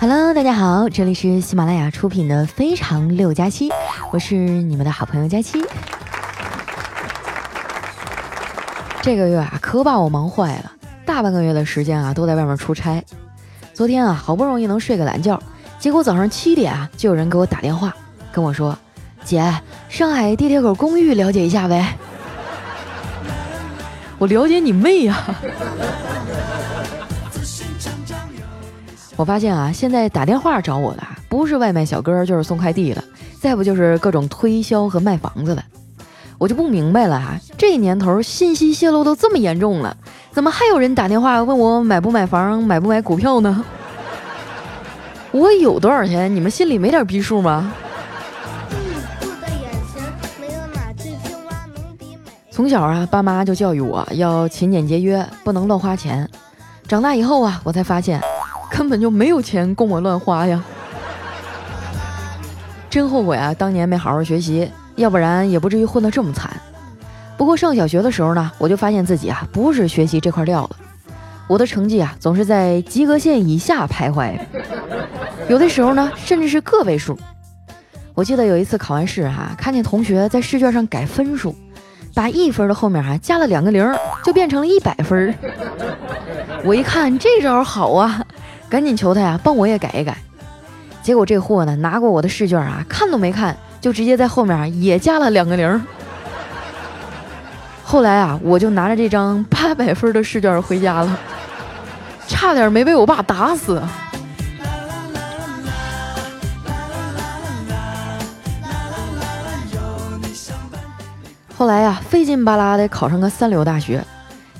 Hello，大家好，这里是喜马拉雅出品的《非常六加七》，我是你们的好朋友佳期。这个月啊，可把我忙坏了，大半个月的时间啊，都在外面出差。昨天啊，好不容易能睡个懒觉，结果早上七点啊，就有人给我打电话，跟我说：“姐，上海地铁口公寓了解一下呗。”我了解你妹呀！我发现啊，现在打电话找我的不是外卖小哥，就是送快递的，再不就是各种推销和卖房子的。我就不明白了哈，这年头信息泄露都这么严重了，怎么还有人打电话问我买不买房、买不买股票呢？我有多少钱？你们心里没点逼数吗？从小啊，爸妈就教育我要勤俭节约，不能乱花钱。长大以后啊，我才发现。根本就没有钱供我乱花呀！真后悔啊，当年没好好学习，要不然也不至于混得这么惨。不过上小学的时候呢，我就发现自己啊不是学习这块料了，我的成绩啊总是在及格线以下徘徊，有的时候呢甚至是个位数。我记得有一次考完试哈，看见同学在试卷上改分数，把一分的后面哈加了两个零，就变成了一百分。我一看这招好啊！赶紧求他呀，帮我也改一改。结果这货呢，拿过我的试卷啊，看都没看，就直接在后面也加了两个零。后来啊，我就拿着这张八百分的试卷回家了，差点没被我爸打死。后来呀，费劲巴拉的考上个三流大学。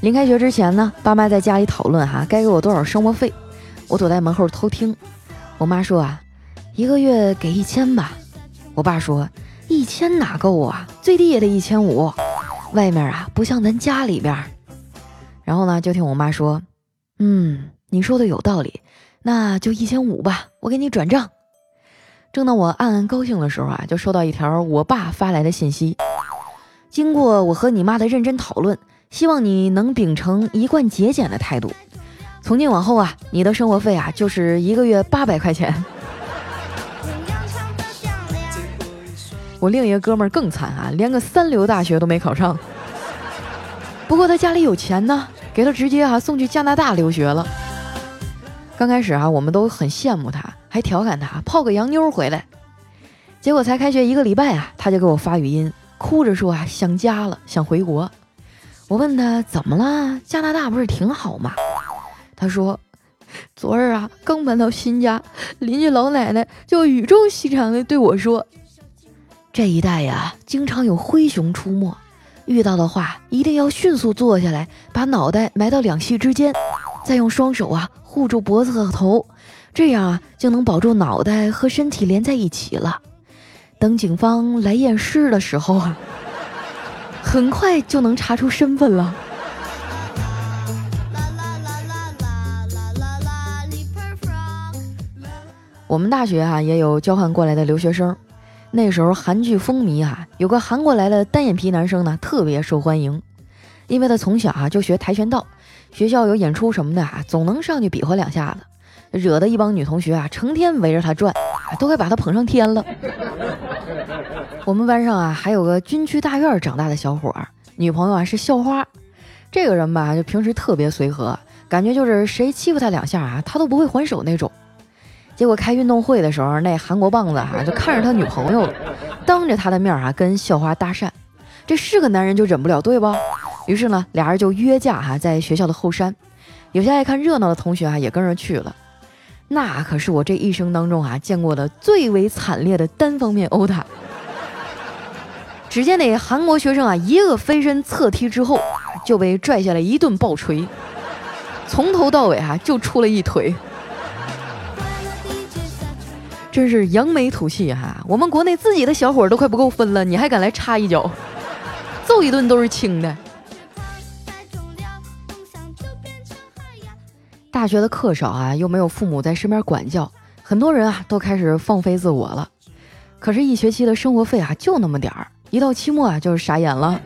临开学之前呢，爸妈在家里讨论哈，该给我多少生活费。我躲在门后偷听，我妈说啊，一个月给一千吧。我爸说一千哪够啊，最低也得一千五。外面啊不像咱家里边。然后呢，就听我妈说，嗯，你说的有道理，那就一千五吧，我给你转账。正当我暗暗高兴的时候啊，就收到一条我爸发来的信息，经过我和你妈的认真讨论，希望你能秉承一贯节俭的态度。从今往后啊，你的生活费啊就是一个月八百块钱。我另一个哥们儿更惨啊，连个三流大学都没考上。不过他家里有钱呢，给他直接啊送去加拿大留学了。刚开始啊，我们都很羡慕他，还调侃他泡个洋妞回来。结果才开学一个礼拜啊，他就给我发语音，哭着说啊想家了，想回国。我问他怎么了？加拿大不是挺好吗？他说：“昨儿啊，刚搬到新家，邻居老奶奶就语重心长地对我说：‘这一带呀，经常有灰熊出没，遇到的话一定要迅速坐下来，把脑袋埋到两膝之间，再用双手啊护住脖子和头，这样啊就能保住脑袋和身体连在一起了。等警方来验尸的时候啊，很快就能查出身份了。’”我们大学啊也有交换过来的留学生，那时候韩剧风靡啊，有个韩国来的单眼皮男生呢特别受欢迎，因为他从小啊就学跆拳道，学校有演出什么的啊总能上去比划两下子，惹得一帮女同学啊成天围着他转，都快把他捧上天了。我们班上啊还有个军区大院长大的小伙，女朋友啊是校花，这个人吧就平时特别随和，感觉就是谁欺负他两下啊他都不会还手那种。结果开运动会的时候，那韩国棒子哈就看着他女朋友了，当着他的面啊跟校花搭讪，这是个男人就忍不了对不？于是呢，俩人就约架哈，在学校的后山，有些爱看热闹的同学啊也跟着去了。那可是我这一生当中啊见过的最为惨烈的单方面殴打。只见那韩国学生啊一个飞身侧踢之后，就被拽下来一顿暴锤，从头到尾哈就出了一腿。真是扬眉吐气哈！我们国内自己的小伙都快不够分了，你还敢来插一脚，揍一顿都是轻的。大学的课少啊，又没有父母在身边管教，很多人啊都开始放飞自我了。可是，一学期的生活费啊就那么点儿，一到期末啊就是傻眼了。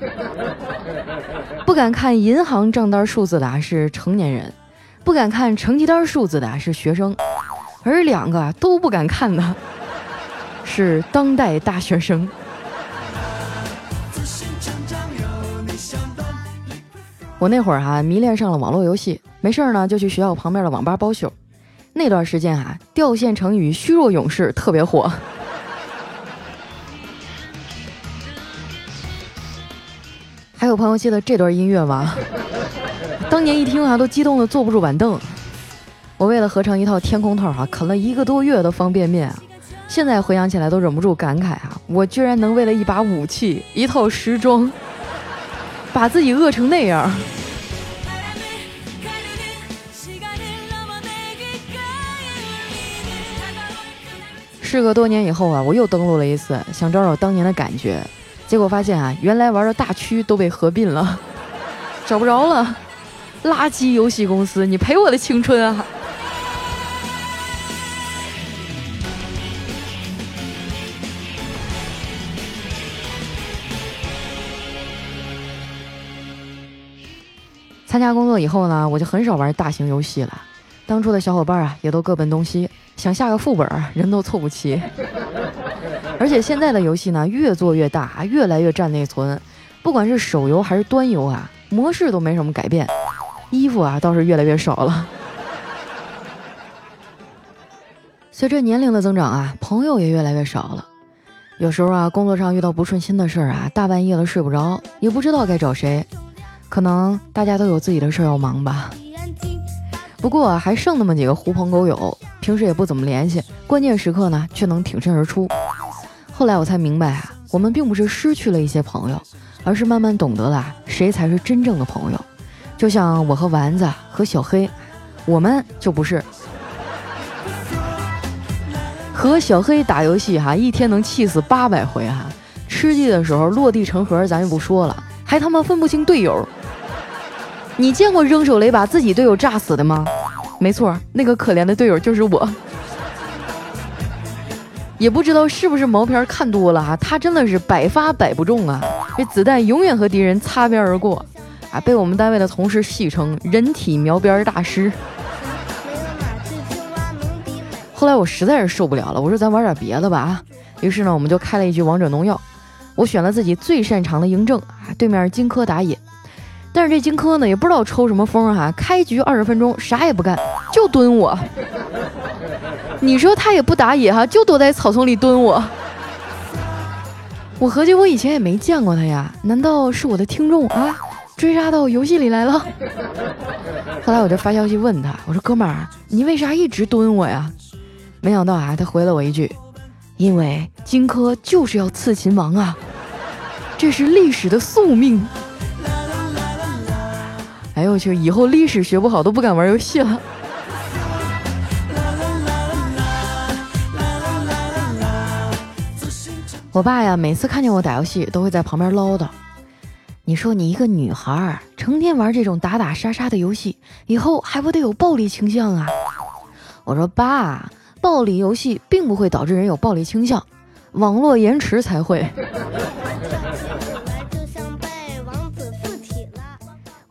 不敢看银行账单数字的啊是成年人，不敢看成绩单数字的啊是学生。而两个都不敢看的是当代大学生。我那会儿哈迷恋上了网络游戏，没事儿呢就去学校旁边的网吧包宿。那段时间哈，掉线成语“虚弱勇士”特别火。还有朋友记得这段音乐吗？当年一听啊，都激动的坐不住板凳。我为了合成一套天空套啊，啃了一个多月的方便面啊。现在回想起来都忍不住感慨啊，我居然能为了一把武器、一套时装，把自己饿成那样。事隔多年以后啊，我又登录了一次，想找找当年的感觉，结果发现啊，原来玩的大区都被合并了，找不着了。垃圾游戏公司，你赔我的青春啊！参加工作以后呢，我就很少玩大型游戏了。当初的小伙伴啊，也都各奔东西，想下个副本人都凑不齐。而且现在的游戏呢，越做越大，越来越占内存。不管是手游还是端游啊，模式都没什么改变，衣服啊倒是越来越少了。随着年龄的增长啊，朋友也越来越少了。有时候啊，工作上遇到不顺心的事儿啊，大半夜的睡不着，也不知道该找谁。可能大家都有自己的事儿要忙吧。不过还剩那么几个狐朋狗友，平时也不怎么联系，关键时刻呢却能挺身而出。后来我才明白啊，我们并不是失去了一些朋友，而是慢慢懂得了谁才是真正的朋友。就像我和丸子和小黑，我们就不是。和小黑打游戏哈，一天能气死八百回哈。吃鸡的时候落地成盒，咱就不说了，还他妈分不清队友。你见过扔手雷把自己队友炸死的吗？没错，那个可怜的队友就是我。也不知道是不是毛片看多了哈，他真的是百发百不中啊！这子弹永远和敌人擦边而过，啊，被我们单位的同事戏称“人体瞄边大师”。后来我实在是受不了了，我说咱玩点别的吧啊！于是呢，我们就开了一局王者荣耀，我选了自己最擅长的嬴政啊，对面荆轲打野。但是这荆轲呢，也不知道抽什么风哈，开局二十分钟啥也不干，就蹲我。你说他也不打野哈，就躲在草丛里蹲我。我合计我以前也没见过他呀，难道是我的听众啊？追杀到游戏里来了？后来我就发消息问他，我说哥们儿，你为啥一直蹲我呀？没想到啊，他回了我一句，因为荆轲就是要刺秦王啊，这是历史的宿命。哎呦我去！以后历史学不好都不敢玩游戏了。我爸呀，每次看见我打游戏，都会在旁边唠叨：“你说你一个女孩，成天玩这种打打杀杀的游戏，以后还不得有暴力倾向啊？”我说：“爸，暴力游戏并不会导致人有暴力倾向，网络延迟才会。”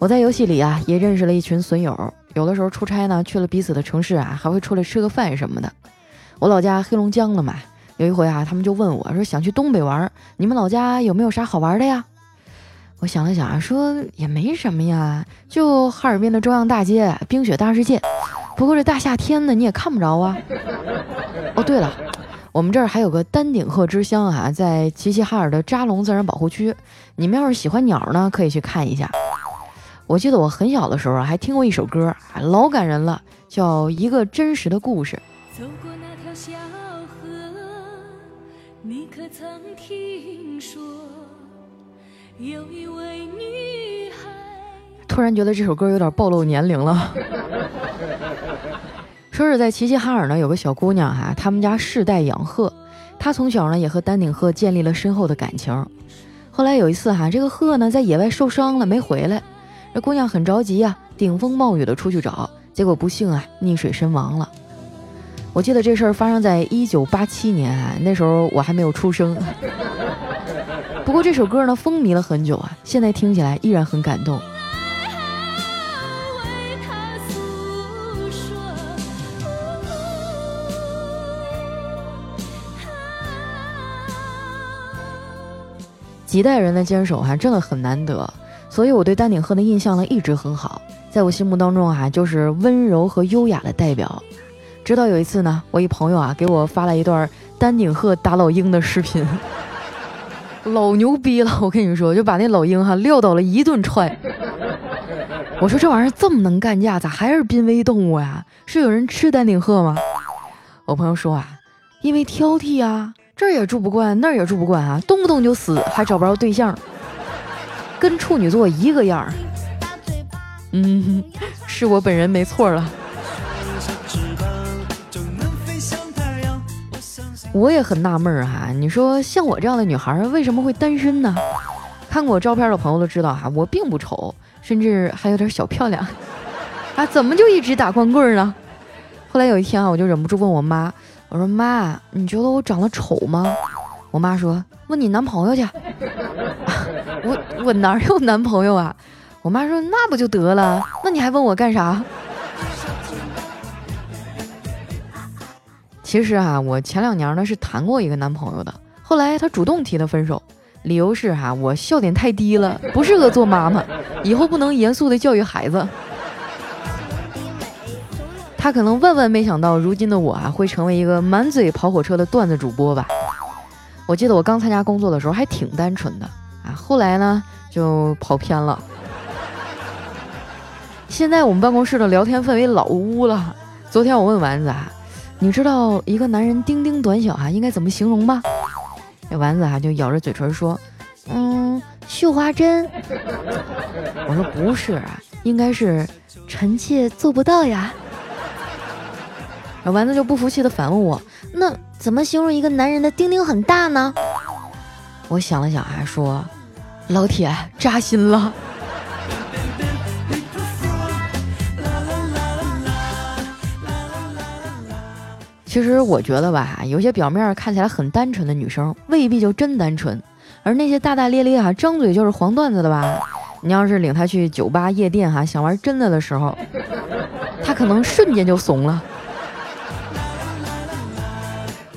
我在游戏里啊，也认识了一群损友，有的时候出差呢，去了彼此的城市啊，还会出来吃个饭什么的。我老家黑龙江了嘛，有一回啊，他们就问我说想去东北玩，你们老家有没有啥好玩的呀？我想了想啊，说也没什么呀，就哈尔滨的中央大街，冰雪大世界。不过这大夏天的你也看不着啊。哦，对了，我们这儿还有个丹顶鹤之乡啊，在齐齐哈尔的扎龙自然保护区，你们要是喜欢鸟呢，可以去看一下。我记得我很小的时候啊，还听过一首歌，老感人了，叫《一个真实的故事》。走过那条小河，你可曾听说有一位女孩？突然觉得这首歌有点暴露年龄了。说是在齐齐哈尔呢，有个小姑娘哈，他们家世代养鹤，她从小呢也和丹顶鹤建立了深厚的感情。后来有一次哈，这个鹤呢在野外受伤了，没回来。那姑娘很着急啊，顶风冒雨的出去找，结果不幸啊，溺水身亡了。我记得这事儿发生在一九八七年啊，那时候我还没有出生。不过这首歌呢，风靡了很久啊，现在听起来依然很感动。几代人的坚守，还真的很难得。所以我对丹顶鹤的印象呢一直很好，在我心目当中啊就是温柔和优雅的代表。直到有一次呢，我一朋友啊给我发了一段丹顶鹤打老鹰的视频，老牛逼了，我跟你说，就把那老鹰哈撂倒了一顿踹。我说这玩意儿这么能干架，咋还是濒危动物呀？是有人吃丹顶鹤吗？我朋友说啊，因为挑剔啊。这儿也住不惯，那儿也住不惯啊！动不动就死，还找不着对象，跟处女座一个样儿。嗯，是我本人没错了。我也很纳闷儿哈，你说像我这样的女孩为什么会单身呢？看过我照片的朋友都知道哈，我并不丑，甚至还有点小漂亮 啊，怎么就一直打光棍呢？后来有一天啊，我就忍不住问我妈。我说妈，你觉得我长得丑吗？我妈说问你男朋友去。我我哪有男朋友啊？我妈说那不就得了？那你还问我干啥？其实啊，我前两年呢是谈过一个男朋友的，后来他主动提的分手，理由是哈我笑点太低了，不适合做妈妈，以后不能严肃的教育孩子。他可能万万没想到，如今的我啊，会成为一个满嘴跑火车的段子主播吧？我记得我刚参加工作的时候还挺单纯的啊，后来呢就跑偏了。现在我们办公室的聊天氛围老污了。昨天我问丸子啊，你知道一个男人丁丁短小啊应该怎么形容吗？这丸子啊就咬着嘴唇说，嗯，绣花针。我说不是啊，应该是臣妾做不到呀。丸子就不服气的反问我：“那怎么形容一个男人的丁丁很大呢？”我想了想，还说：“老铁，扎心了。”其实我觉得吧，有些表面看起来很单纯的女生，未必就真单纯；而那些大大咧咧哈，张嘴就是黄段子的吧，你要是领她去酒吧、夜店哈，想玩真的的时候，她可能瞬间就怂了。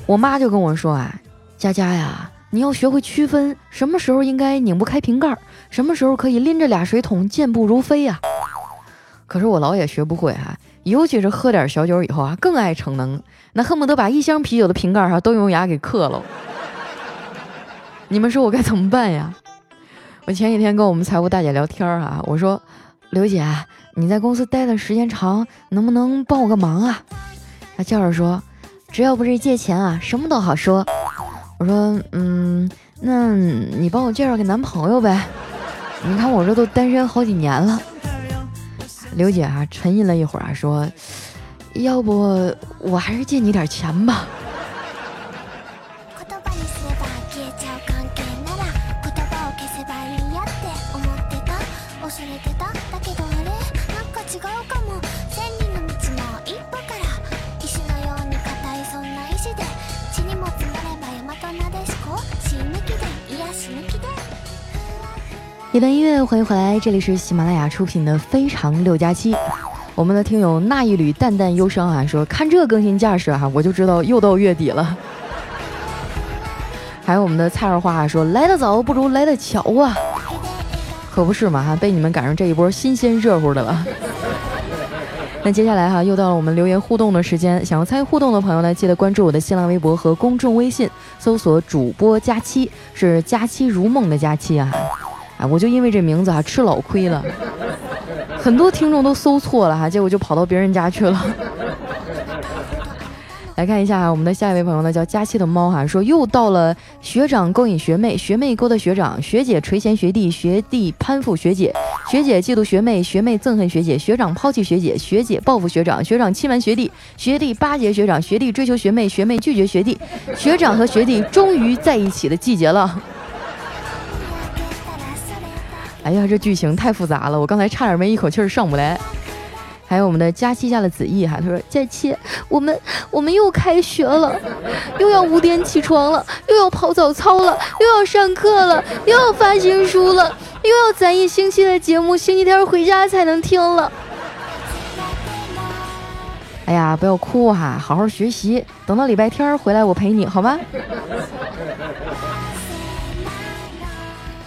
我妈就跟我说啊，佳佳呀，你要学会区分什么时候应该拧不开瓶盖，什么时候可以拎着俩水桶健步如飞呀。可是我老也学不会哈，尤其是喝点小酒以后啊，更爱逞能，那恨不得把一箱啤酒的瓶盖哈都用牙给磕了。你们说我该怎么办呀？我前几天跟我们财务大姐聊天啊，我说刘姐，你在公司待的时间长，能不能帮我个忙啊？她笑着说。只要不是借钱啊，什么都好说。我说，嗯，那你帮我介绍个男朋友呗？你看我这都单身好几年了。刘姐啊，沉吟了一会儿啊，说，要不我还是借你点钱吧。一段音乐，欢迎回来，这里是喜马拉雅出品的《非常六加七》。我们的听友那一缕淡淡忧伤啊，说看这更新架势哈，我就知道又到月底了。还有我们的菜儿话说，来得早不如来得巧啊，可不是嘛哈，被你们赶上这一波新鲜热乎的了。那接下来哈，又到了我们留言互动的时间，想要参与互动的朋友呢，记得关注我的新浪微博和公众微信，搜索主播佳期，是佳期如梦的佳期啊。哎，我就因为这名字啊吃老亏了，很多听众都搜错了哈，结果就跑到别人家去了。来看一下我们的下一位朋友呢，叫佳期的猫哈，说又到了学长勾引学妹，学妹勾搭学长，学姐垂涎学弟，学弟攀附学姐，学姐嫉妒学妹，学妹憎恨学姐，学长抛弃学姐，学姐报复学长，学长欺瞒学弟，学弟巴结学长，学弟追求学妹，学妹拒绝学弟，学长和学弟终于在一起的季节了。哎呀，这剧情太复杂了，我刚才差点没一口气上不来。还有我们的佳期家的子毅哈，他说：“佳期，我们我们又开学了，又要五点起床了，又要跑早操了，又要上课了，又要发新书了，又要攒一星期的节目，星期天回家才能听了。”哎呀，不要哭哈，好好学习，等到礼拜天回来我陪你好吗？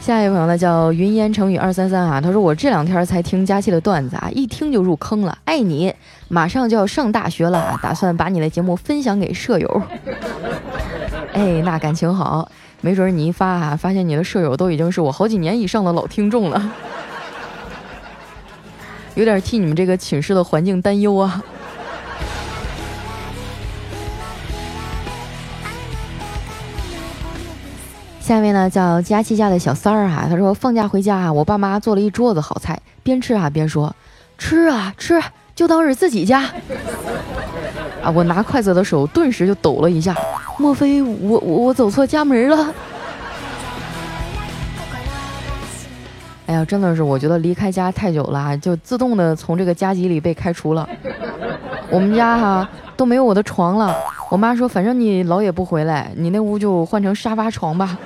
下一位朋友呢叫云烟成语二三三啊，他说我这两天才听佳期的段子啊，一听就入坑了，爱你，马上就要上大学了，打算把你的节目分享给舍友。哎，那感情好，没准你一发啊，发现你的舍友都已经是我好几年以上的老听众了，有点替你们这个寝室的环境担忧啊。下面呢叫佳琪家的小三儿哈，他说放假回家啊，我爸妈做了一桌子好菜，边吃啊边说吃啊吃，就当是自己家。啊，我拿筷子的手顿时就抖了一下，莫非我我我走错家门了？哎呀，真的是，我觉得离开家太久了，就自动的从这个家级里被开除了。我们家哈都没有我的床了。我妈说：“反正你老也不回来，你那屋就换成沙发床吧。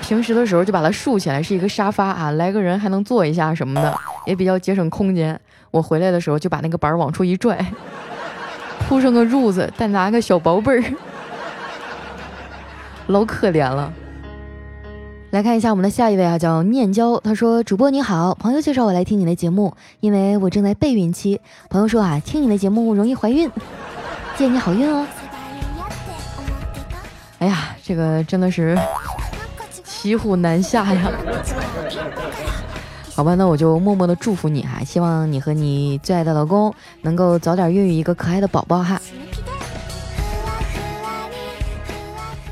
平时的时候就把它竖起来，是一个沙发啊，来个人还能坐一下什么的，也比较节省空间。我回来的时候就把那个板儿往出一拽，铺上个褥子，再拿个小薄被儿，老可怜了。来看一下我们的下一位啊，叫念娇，他说：主播你好，朋友介绍我来听你的节目，因为我正在备孕期。朋友说啊，听你的节目容易怀孕。”借你好运哦！哎呀，这个真的是骑虎难下呀。好吧，那我就默默的祝福你哈，希望你和你最爱的老公能够早点孕育一个可爱的宝宝哈。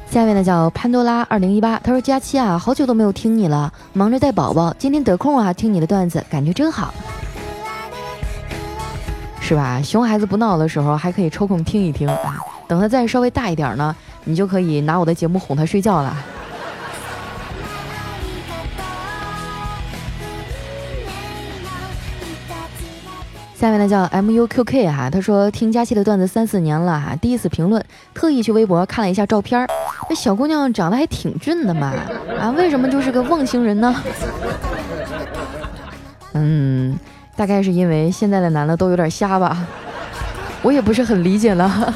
下面呢叫潘多拉二零一八，他说佳期啊，好久都没有听你了，忙着带宝宝，今天得空啊，听你的段子，感觉真好。是吧？熊孩子不闹的时候，还可以抽空听一听啊。等他再稍微大一点呢，你就可以拿我的节目哄他睡觉了。下面呢叫 M U Q K 哈，他说听佳期的段子三四年了哈，第一次评论，特意去微博看了一下照片，这小姑娘长得还挺俊的嘛，啊，为什么就是个忘星人呢？嗯。大概是因为现在的男的都有点瞎吧，我也不是很理解了。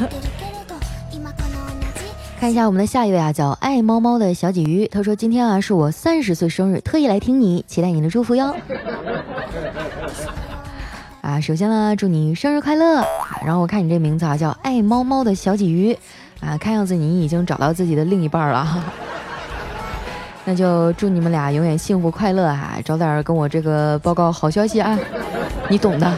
看一下我们的下一位啊，叫爱猫猫的小鲫鱼，他说今天啊是我三十岁生日，特意来听你，期待你的祝福哟。啊，首先呢，祝你生日快乐。然后我看你这名字啊，叫爱猫猫的小鲫鱼，啊，看样子你已经找到自己的另一半了。那就祝你们俩永远幸福快乐啊！早点跟我这个报告好消息啊，你懂的。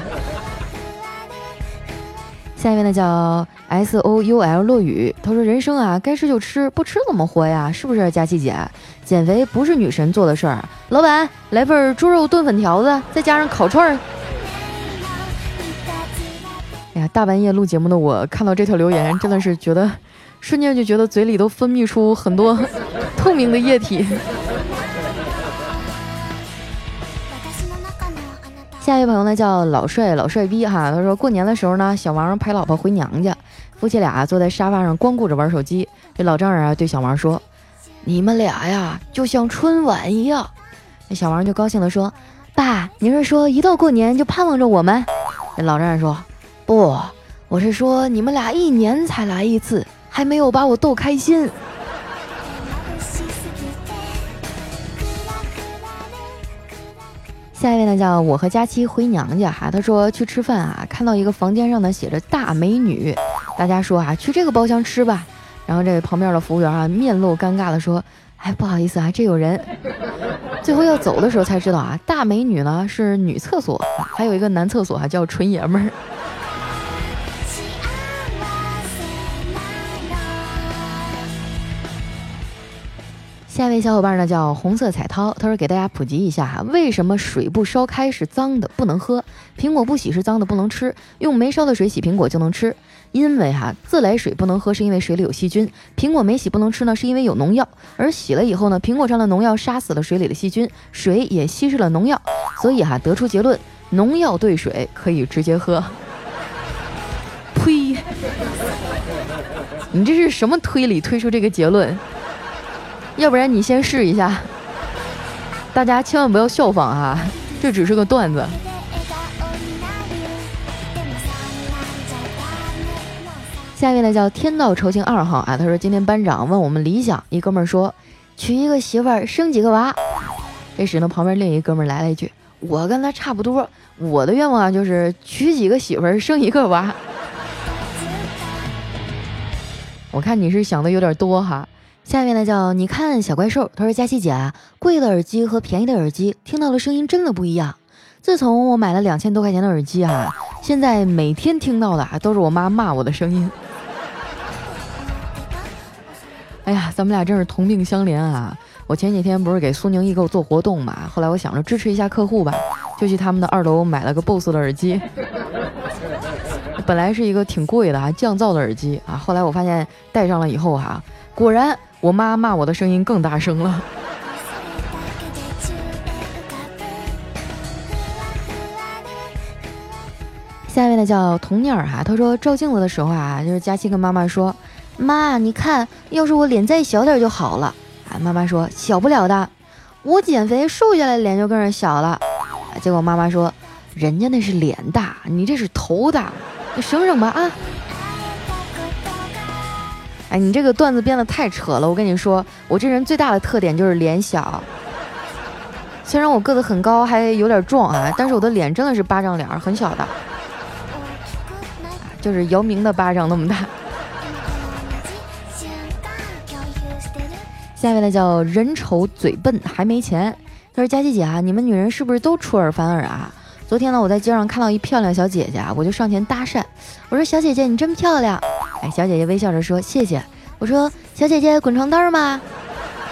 下一位呢叫 S O U L 落雨，他说：“人生啊，该吃就吃，不吃怎么活呀？是不是佳琪姐？减肥不是女神做的事儿。老板，来份猪肉炖粉条子，再加上烤串儿。”哎呀，大半夜录节目的我看到这条留言，真的是觉得。瞬间就觉得嘴里都分泌出很多透明的液体。下一位朋友呢叫老帅老帅逼哈，他说过年的时候呢，小王陪老婆回娘家，夫妻俩坐在沙发上光顾着玩手机。这老丈人啊对小王说：“你们俩呀，就像春晚一样。”那小王就高兴的说：“爸，您是说一到过年就盼望着我们？”那老丈人说：“不，我是说你们俩一年才来一次。”还没有把我逗开心。下一位呢，叫我和佳期回娘家哈。他说去吃饭啊，看到一个房间上呢写着大美女，大家说啊去这个包厢吃吧。然后这旁边的服务员啊面露尴尬的说，哎不好意思啊，这有人。最后要走的时候才知道啊，大美女呢是女厕所，还有一个男厕所啊叫纯爷们儿。下一位小伙伴呢叫红色彩涛，他说给大家普及一下哈，为什么水不烧开是脏的不能喝，苹果不洗是脏的不能吃，用没烧的水洗苹果就能吃。因为哈自来水不能喝是因为水里有细菌，苹果没洗不能吃呢是因为有农药，而洗了以后呢，苹果上的农药杀死了水里的细菌，水也稀释了农药，所以哈得出结论，农药兑水可以直接喝。呸！你这是什么推理推出这个结论？要不然你先试一下，大家千万不要效仿啊，这只是个段子。下面呢叫天道酬勤二号啊，他说今天班长问我们理想，一哥们儿说娶一个媳妇儿生几个娃，这时呢，旁边另一哥们儿来了一句：“我跟他差不多，我的愿望就是娶几个媳妇儿，生一个娃。”我看你是想的有点多哈。下面呢叫你看小怪兽，他说佳琪姐啊，贵的耳机和便宜的耳机听到的声音真的不一样。自从我买了两千多块钱的耳机啊，现在每天听到的啊都是我妈骂我的声音。哎呀，咱们俩真是同病相怜啊！我前几天不是给苏宁易购做活动嘛，后来我想着支持一下客户吧，就去他们的二楼买了个 BOSS 的耳机。本来是一个挺贵的啊，降噪的耳机啊，后来我发现戴上了以后哈，果然我妈骂我的声音更大声了。下面的叫童妮儿哈，他说照镜子的时候啊，就是佳期跟妈妈说。妈，你看，要是我脸再小点就好了。啊，妈妈说小不了的，我减肥瘦下来脸就跟着小了。结果妈妈说，人家那是脸大，你这是头大，你省省吧啊！哎，你这个段子编的太扯了。我跟你说，我这人最大的特点就是脸小。虽然我个子很高，还有点壮啊，但是我的脸真的是巴掌脸，很小的，就是姚明的巴掌那么大。下面的叫人丑嘴笨还没钱。他说：“佳琪姐啊，你们女人是不是都出尔反尔啊？昨天呢，我在街上看到一漂亮小姐姐，我就上前搭讪，我说：小姐姐你真漂亮。哎，小姐姐微笑着说谢谢。我说：小姐姐滚床单吗？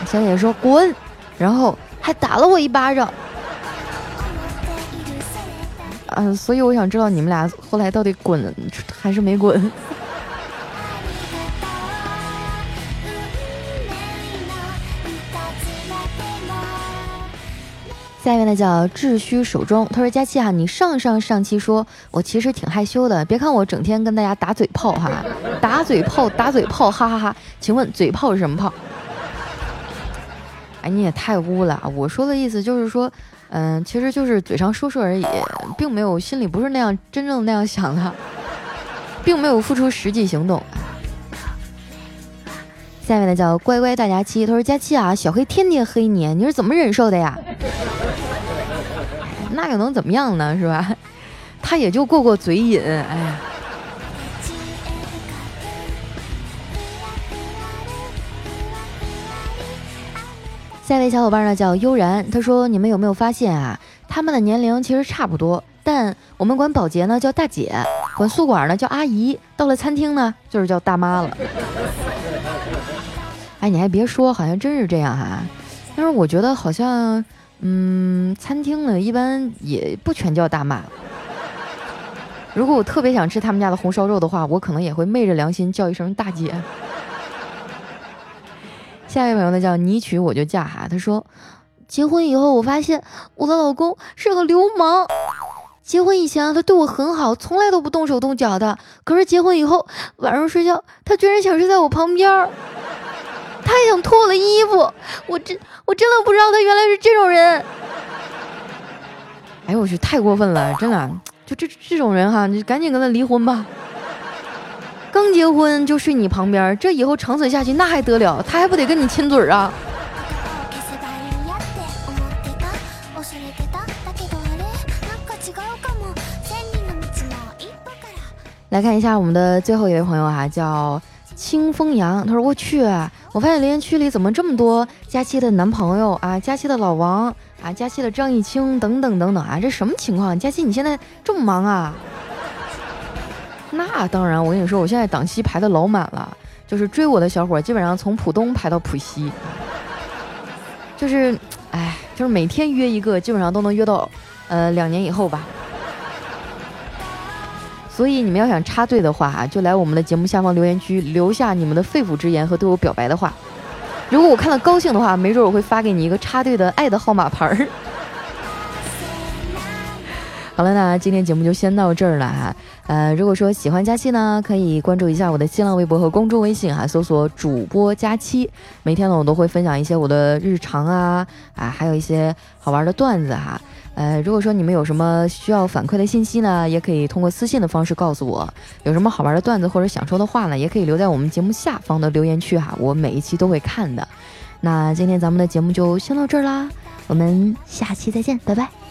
小姐姐说滚，然后还打了我一巴掌。嗯，所以我想知道你们俩后来到底滚还是没滚。”下面的叫秩序手中，他说：“佳期哈，你上上上期说我其实挺害羞的，别看我整天跟大家打嘴炮哈，打嘴炮打嘴炮，哈哈哈。请问嘴炮是什么炮？哎，你也太污了！我说的意思就是说，嗯，其实就是嘴上说说而已，并没有心里不是那样真正那样想的，并没有付出实际行动。”下面的叫乖乖大佳期，他说：“佳期啊，小黑天天黑你，你是怎么忍受的呀？”那又能怎么样呢？是吧？他也就过过嘴瘾。哎呀，下一位小伙伴呢叫悠然，他说：“你们有没有发现啊？他们的年龄其实差不多，但我们管保洁呢叫大姐，管宿管呢叫阿姨，到了餐厅呢就是叫大妈了。”哎，你还别说，好像真是这样哈。但是我觉得好像。嗯，餐厅呢一般也不全叫大妈。如果我特别想吃他们家的红烧肉的话，我可能也会昧着良心叫一声大姐。下一位朋友呢叫你娶我就嫁哈，他说结婚以后我发现我的老公是个流氓。结婚以前啊他对我很好，从来都不动手动脚的。可是结婚以后晚上睡觉他居然想睡在我旁边儿。他还想脱我的衣服，我真我真的不知道他原来是这种人。哎呦我去，太过分了，真的，就这这种人哈，你赶紧跟他离婚吧。刚结婚就睡你旁边，这以后长此下去那还得了？他还不得跟你亲嘴啊？来看一下我们的最后一位朋友哈，叫清风扬，他说我去。我发现留言区里怎么这么多佳期的男朋友啊，佳期的老王啊，佳期的张艺清等等等等啊，这什么情况？佳期你现在这么忙啊？那当然，我跟你说，我现在档期排的老满了，就是追我的小伙基本上从浦东排到浦西，就是，哎，就是每天约一个，基本上都能约到，呃，两年以后吧。所以你们要想插队的话啊，就来我们的节目下方留言区留下你们的肺腑之言和对我表白的话。如果我看到高兴的话，没准我会发给你一个插队的爱的号码牌儿。好了，那今天节目就先到这儿了哈。呃，如果说喜欢佳期呢，可以关注一下我的新浪微博和公众微信哈，搜索主播佳期。每天呢，我都会分享一些我的日常啊啊，还有一些好玩的段子哈。呃，如果说你们有什么需要反馈的信息呢，也可以通过私信的方式告诉我。有什么好玩的段子或者想说的话呢，也可以留在我们节目下方的留言区哈，我每一期都会看的。那今天咱们的节目就先到这儿啦，我们下期再见，拜拜。